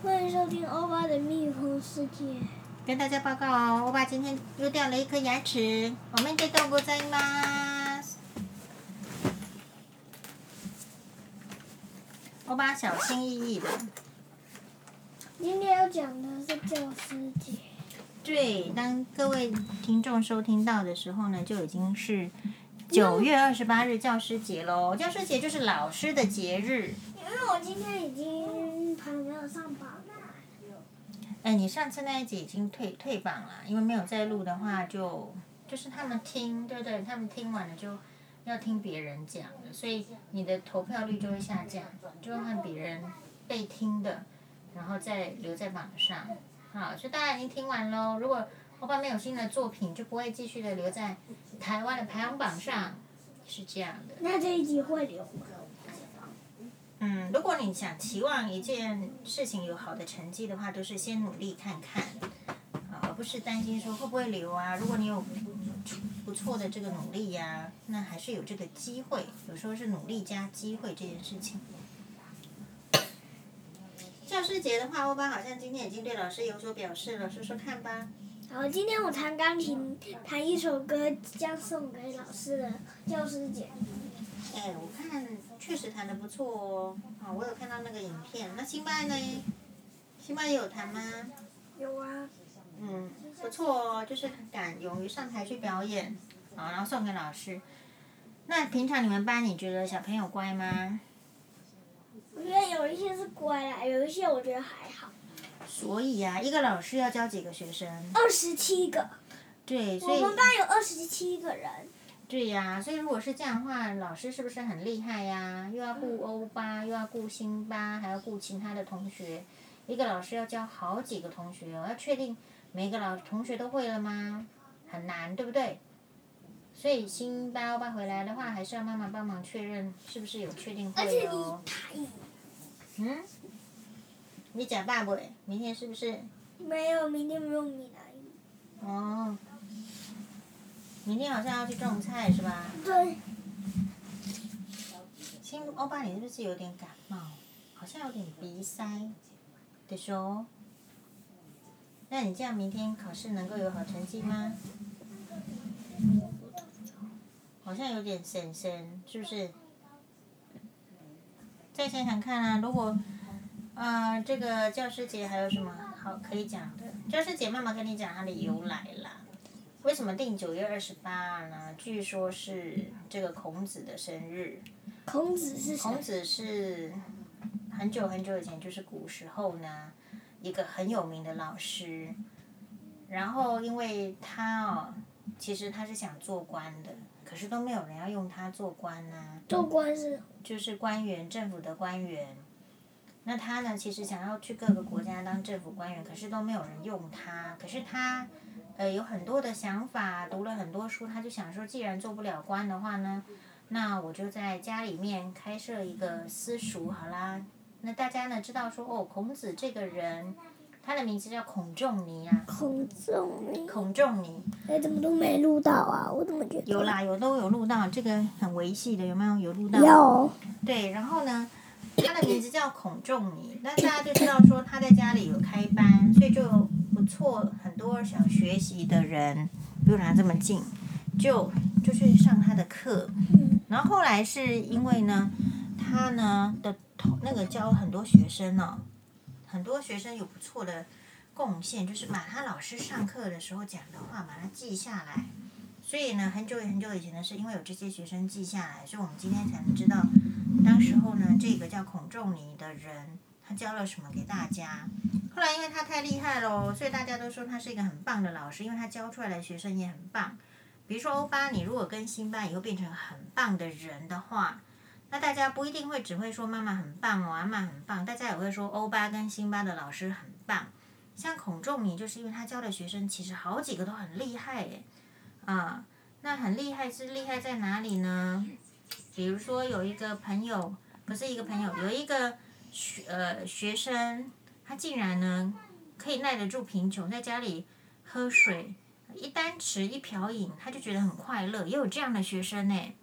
欢迎收听欧巴的蜜蜂世界。跟大家报告哦，欧巴今天又掉了一颗牙齿。我们得到过在吗？欧巴小心翼翼的。今天要讲的是教师节。对，当各位听众收听到的时候呢，就已经是九月二十八日教师节喽。教师节就是老师的节日。因为我今天已经还没有上榜了。哎，你上次那一集已经退退榜了，因为没有再录的话就，就就是他们听，对不对？他们听完了就要听别人讲的，所以你的投票率就会下降，就会换别人被听的，然后再留在榜上。好，所以大家已经听完喽。如果欧巴没有新的作品，就不会继续的留在台湾的排行榜上，是这样的。那这一集会留吗？嗯，如果你想期望一件事情有好的成绩的话，都是先努力看看，啊，而不是担心说会不会留啊。如果你有不错的这个努力呀、那还是有这个机会。有时候是努力加机会这件事情。教师节的话，欧巴好像今天已经对老师有所表示了，说说看吧。好，今天我弹钢琴，弹一首歌，将送给老师的教师节。哎，我看确实弹得不错哦，啊，我有看到那个影片。那辛巴呢？辛巴也有弹吗？有啊。嗯，不错哦，就是很敢勇于上台去表演，好，然后送给老师。那平常你们班你觉得小朋友乖吗？我觉得有一些是乖啦，有一些我觉得还好。所以呀、啊，一个老师要教几个学生？二十七个。对，所以。我们班有二十七个人。对呀、啊，所以如果是这样的话，老师是不是很厉害呀？又要顾欧巴，又要顾辛巴，还要顾其他的同学，一个老师要教好几个同学，我要确定每个老同学都会了吗？很难，对不对？所以辛巴欧巴回来的话，还是要妈妈帮忙确认是不是有确定会哦。嗯？你假爸不？明天是不是？没有，明天不用你来。哦。明天好像要去种菜是吧？对。亲，欧巴，你是不是有点感冒？好像有点鼻塞，的说。那你这样明天考试能够有好成绩吗？好像有点神神，是不是？再想想看啊，如果，啊、呃，这个教师节还有什么好可以讲的？教师节妈妈跟你讲它的由来啦。为什么定九月二十八呢？据说是这个孔子的生日。孔子是谁？孔子是很久很久以前，就是古时候呢，一个很有名的老师。然后因为他哦，其实他是想做官的，可是都没有人要用他做官呢。做官是？就是官员，政府的官员。那他呢，其实想要去各个国家当政府官员，可是都没有人用他。可是他。呃，有很多的想法，读了很多书，他就想说，既然做不了官的话呢，那我就在家里面开设一个私塾好啦。那大家呢知道说，哦，孔子这个人，他的名字叫孔仲尼啊。孔仲尼。孔仲尼。哎，怎么都没录到啊？我怎么觉得？有啦，有都有录到，这个很维系的，有没有？有录到。有。对，然后呢，他的名字叫孔仲尼，那大家就知道说他在家里有开班，所以就。不错，很多想学习的人不用拿这么近，就就去上他的课。然后后来是因为呢，他呢的同那个教很多学生呢、哦，很多学生有不错的贡献，就是把他老师上课的时候讲的话把它记下来。所以呢，很久很久以前呢，是因为有这些学生记下来，所以我们今天才能知道，当时候呢，这个叫孔仲尼的人。他教了什么给大家？后来因为他太厉害喽，所以大家都说他是一个很棒的老师，因为他教出来的学生也很棒。比如说欧巴，你如果跟辛巴以后变成很棒的人的话，那大家不一定会只会说妈妈很棒哦，阿妈很棒，大家也会说欧巴跟辛巴的老师很棒。像孔仲尼，就是因为他教的学生其实好几个都很厉害诶，啊，那很厉害是厉害在哪里呢？比如说有一个朋友，不是一个朋友，有一个。学呃学生，他竟然呢可以耐得住贫穷，在家里喝水一单匙一瓢饮，他就觉得很快乐。也有这样的学生呢，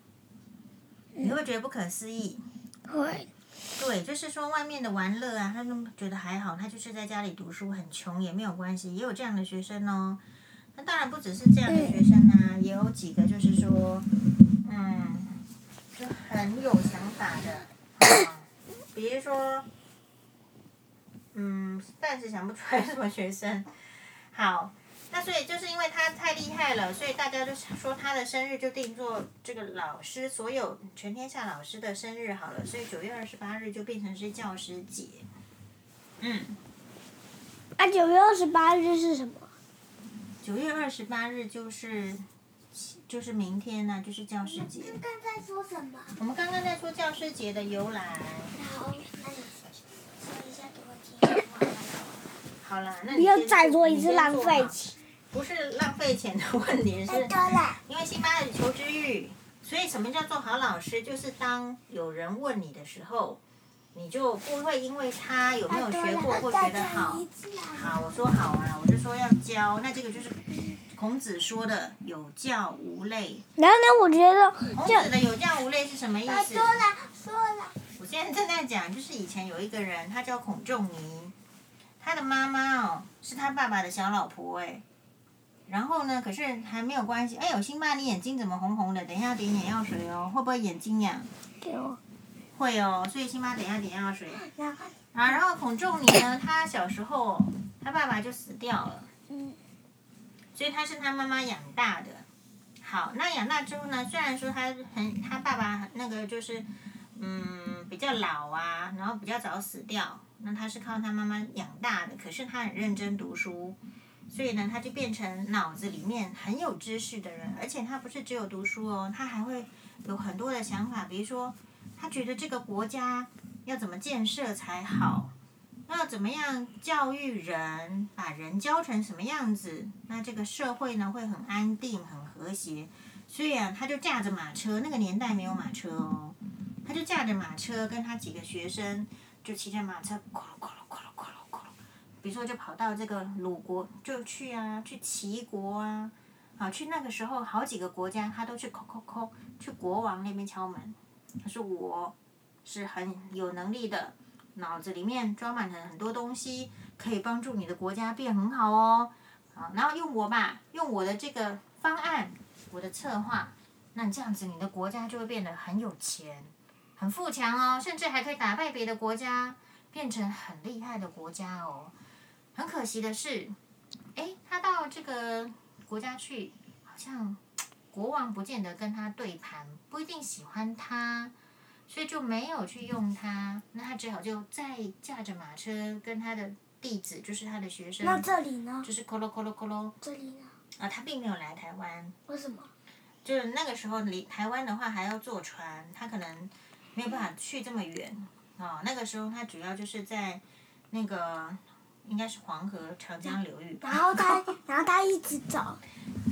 你会觉得不可思议？会。对，就是说外面的玩乐啊，他们觉得还好，他就是在家里读书很穷也没有关系，也有这样的学生哦。那当然不只是这样的学生啊，也有几个就是说，嗯，就很有想法的，啊，比如说，嗯，暂时想不出来什么学生。好，那所以就是因为他太厉害了，所以大家就说他的生日就定做这个老师，所有全天下老师的生日好了，所以九月二十八日就变成是教师节。嗯。啊，九月二十八日是什么？九月二十八日就是，就是明天呢、啊，就是教师节。刚刚在说什么？我们刚刚在说教师节的由来。好，那你说一下给我听。好了，那你要再做一次浪费钱。不是浪费钱的问题，是因为辛巴的求知欲。所以什么叫做好老师？就是当有人问你的时候。你就不会因为他有没有学过或学得好，好，我说好啊，我就说要教，那这个就是孔子说的有教无类。然后呢，我觉得孔子的有教无类是什么意思？说了说了。我现在正在讲，就是以前有一个人，他叫孔仲尼，他的妈妈哦是他爸爸的小老婆哎，然后呢，可是还没有关系。哎呦，辛巴，你眼睛怎么红红的？等一下要点眼药水哦，会不会眼睛痒？对哦。会哦，所以辛巴等一下点药水。啊，然后孔仲尼呢，他小时候他爸爸就死掉了，所以他是他妈妈养大的。好，那养大之后呢，虽然说他很他爸爸那个就是嗯比较老啊，然后比较早死掉，那他是靠他妈妈养大的，可是他很认真读书，所以呢，他就变成脑子里面很有知识的人，而且他不是只有读书哦，他还会有很多的想法，比如说。他觉得这个国家要怎么建设才好？要怎么样教育人，把人教成什么样子？那这个社会呢会很安定、很和谐。所以啊，他就驾着马车，那个年代没有马车哦，他就驾着马车，跟他几个学生就骑着马车，咕噜咕噜咕噜咕噜咕噜，比如说就跑到这个鲁国，就去啊，去齐国啊，啊，去那个时候好几个国家，他都去叩叩叩，去国王那边敲门。他说：“我是很有能力的，脑子里面装满了很多东西，可以帮助你的国家变很好哦。好，然后用我吧，用我的这个方案，我的策划，那这样子你的国家就会变得很有钱，很富强哦，甚至还可以打败别的国家，变成很厉害的国家哦。很可惜的是，哎，他到这个国家去，好像。”国王不见得跟他对盘，不一定喜欢他，所以就没有去用他。那他只好就再驾着马车，跟他的弟子，就是他的学生。那这里呢？就是咯咯咯咯咯咯。这里呢？啊，他并没有来台湾。为什么？就是那个时候离台湾的话还要坐船，他可能没有办法去这么远。哦，那个时候他主要就是在那个应该是黄河、长江流域吧。然后他，然后他一直走。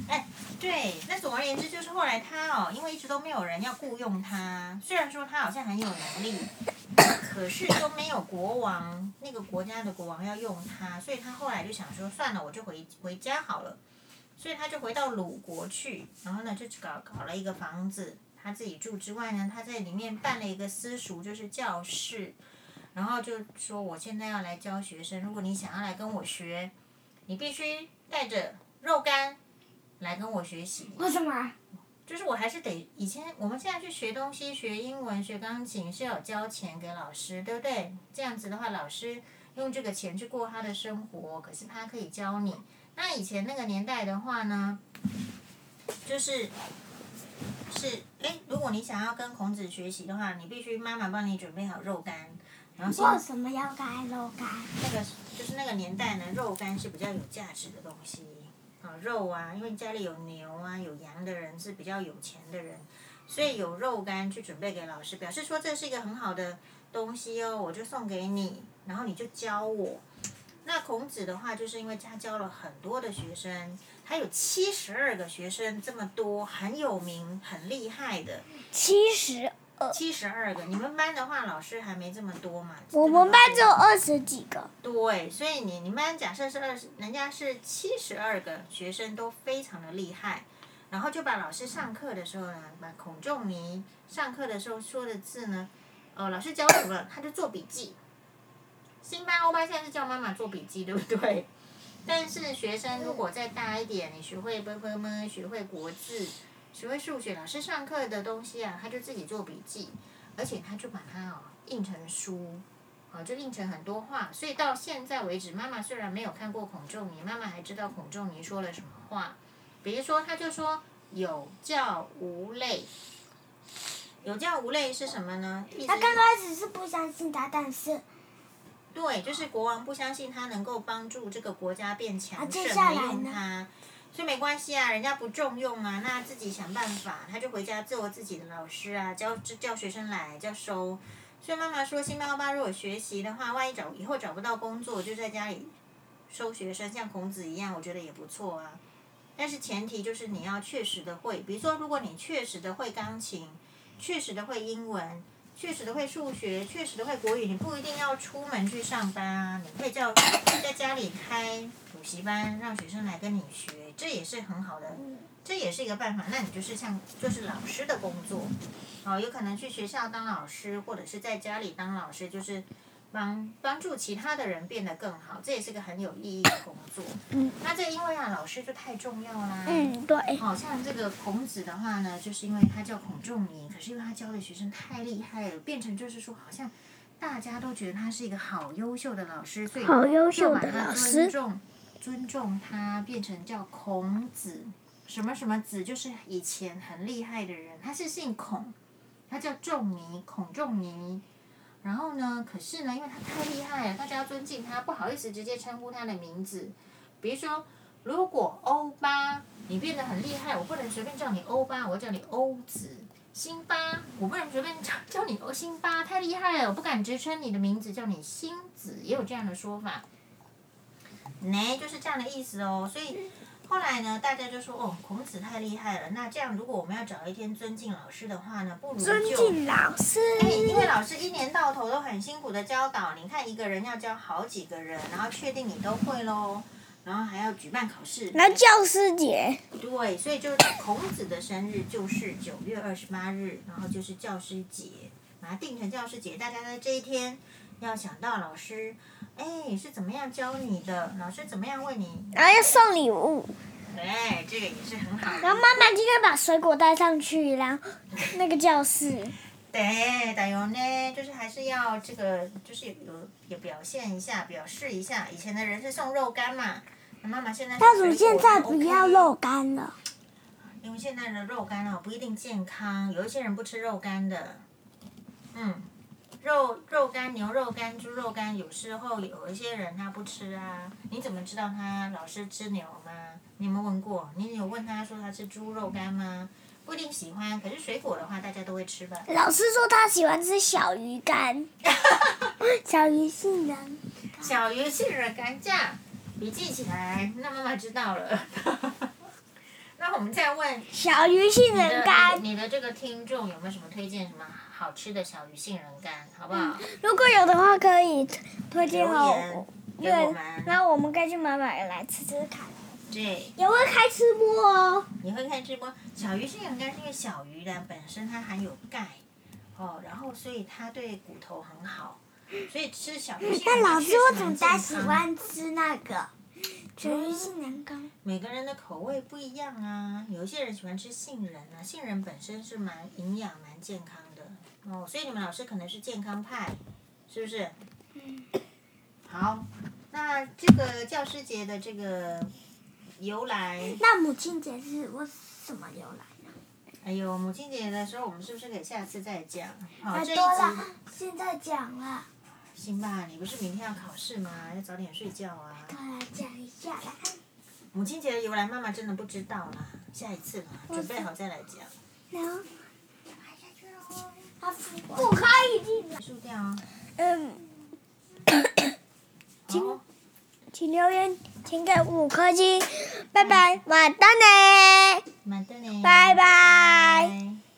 哎，对，那总而言之就是后来他哦，因为一直都没有人要雇佣他，虽然说他好像很有能力，可是都没有国王那个国家的国王要用他，所以他后来就想说，算了，我就回回家好了，所以他就回到鲁国去，然后呢就搞搞了一个房子，他自己住之外呢，他在里面办了一个私塾，就是教室，然后就说我现在要来教学生，如果你想要来跟我学，你必须带着肉干。来跟我学习。为什么？就是我还是得以前我们现在去学东西，学英文、学钢琴是要交钱给老师，对不对？这样子的话，老师用这个钱去过他的生活，可是他可以教你。那以前那个年代的话呢，就是是哎，如果你想要跟孔子学习的话，你必须妈妈帮你准备好肉干，然后为什么要干肉干？那个就是那个年代呢，肉干是比较有价值的东西。啊，肉啊，因为家里有牛啊、有羊的人是比较有钱的人，所以有肉干去准备给老师，表示说这是一个很好的东西哦，我就送给你，然后你就教我。那孔子的话，就是因为他教了很多的学生，他有七十二个学生，这么多，很有名、很厉害的。七十。七十二个，你们班的话，老师还没这么多嘛？我们班只有二十几个。对，所以你你们班假设是二十，人家是七十二个学生都非常的厉害，然后就把老师上课的时候呢，把孔仲尼上课的时候说的字呢，哦，老师教什么，他就做笔记。新班欧巴现在是叫妈妈做笔记，对不对？但是学生如果再大一点，你学会啵啵么，学会国字，学会数学，老师上课的东西啊，他就自己做笔记，而且他就把它哦印成书，啊，就印成很多话。所以到现在为止，妈妈虽然没有看过孔仲尼，妈妈还知道孔仲尼说了什么话。比如说，他就说“有教无类”，“有教无类”是什么呢？他刚开始是不相信他，但是。对，就是国王不相信他能够帮助这个国家变强盛，啊、没用他，所以没关系啊，人家不重用啊，那自己想办法，他就回家做自己的老师啊，教教学生来，教收。所以妈妈说，辛巴欧巴如果学习的话，万一找以后找不到工作，就在家里收学生，像孔子一样，我觉得也不错啊。但是前提就是你要确实的会，比如说，如果你确实的会钢琴，确实的会英文。确实的会数学，确实的会国语，你不一定要出门去上班啊，你可以叫在家里开补习班，让学生来跟你学，这也是很好的，这也是一个办法。那你就是像就是老师的工作，哦，有可能去学校当老师，或者是在家里当老师，就是。帮帮助其他的人变得更好，这也是个很有意义的工作。嗯。那这因为啊，老师就太重要啦。嗯，对。好、哦、像这个孔子的话呢，就是因为他叫孔仲尼，可是因为他教的学生太厉害了，变成就是说，好像大家都觉得他是一个好优秀的老师，所以就把他尊重尊重他，变成叫孔子，什么什么子，就是以前很厉害的人，他是姓孔，他叫仲尼，孔仲尼。然后呢？可是呢，因为他太厉害了，大家要尊敬他，不好意思直接称呼他的名字。比如说，如果欧巴你变得很厉害，我不能随便叫你欧巴，我叫你欧子。辛巴，我不能随便叫叫你欧辛巴，太厉害了，我不敢直称你的名字，叫你辛子，也有这样的说法。呢，就是这样的意思哦，所以。后来呢，大家就说哦，孔子太厉害了。那这样，如果我们要找一天尊敬老师的话呢，不如就尊敬老师。哎，因为老师一年到头都很辛苦的教导，你看一个人要教好几个人，然后确定你都会喽，然后还要举办考试。那教师节。对，所以就孔子的生日就是九月二十八日，然后就是教师节，把它定成教师节。大家在这一天要想到老师。哎，是怎么样教你的？老师怎么样为你？然后要送礼物。对，这个也是很好。然后妈妈今天把水果带上去，然后那个教室。对，打油呢，就是还是要这个，就是有有表现一下，表示一下。以前的人是送肉干嘛，那妈妈现在。但是现在不要肉干了。因为现在的肉干哦不一定健康，有一些人不吃肉干的。嗯。肉肉干、牛肉干、猪肉干，有时候有一些人他不吃啊。你怎么知道他老是吃牛吗？你有没有问过？你有问他说他吃猪肉干吗？不一定喜欢，可是水果的话大家都会吃吧。老师说他喜欢吃小鱼干。小鱼杏仁。小鱼杏仁干酱，笔记起来，那妈妈知道了。那我们再问。小鱼杏仁干。你的这个听众有没有什么推荐什么？好吃的小鱼杏仁干，好不好？嗯、如果有的话，可以推荐我。对，然后我们可以去买买来吃吃看。对。也会开吃播哦。你会开吃播？小鱼杏仁干是因为小鱼的本身它含有钙，哦，然后所以它对骨头很好，所以吃小鱼杏仁干。但老师，我总在喜欢吃那个小鱼杏仁干。每个人的口味不一样啊，有些人喜欢吃杏仁啊，杏仁本身是蛮营养、蛮健康的。哦，所以你们老师可能是健康派，是不是？嗯。好，那这个教师节的这个由来。那母亲节是我什么由来呢？哎呦，母亲节的时候我们是不是可以下次再讲？好，太多了，现在讲了。行吧，你不是明天要考试吗？要早点睡觉啊。快来讲一下来。母亲节的由来，妈妈真的不知道啦，下一次吧，准备好再来讲。能。不可以输掉啊！嗯，请请留言，请给五颗星，拜拜，晚安呢，晚安呢，拜拜。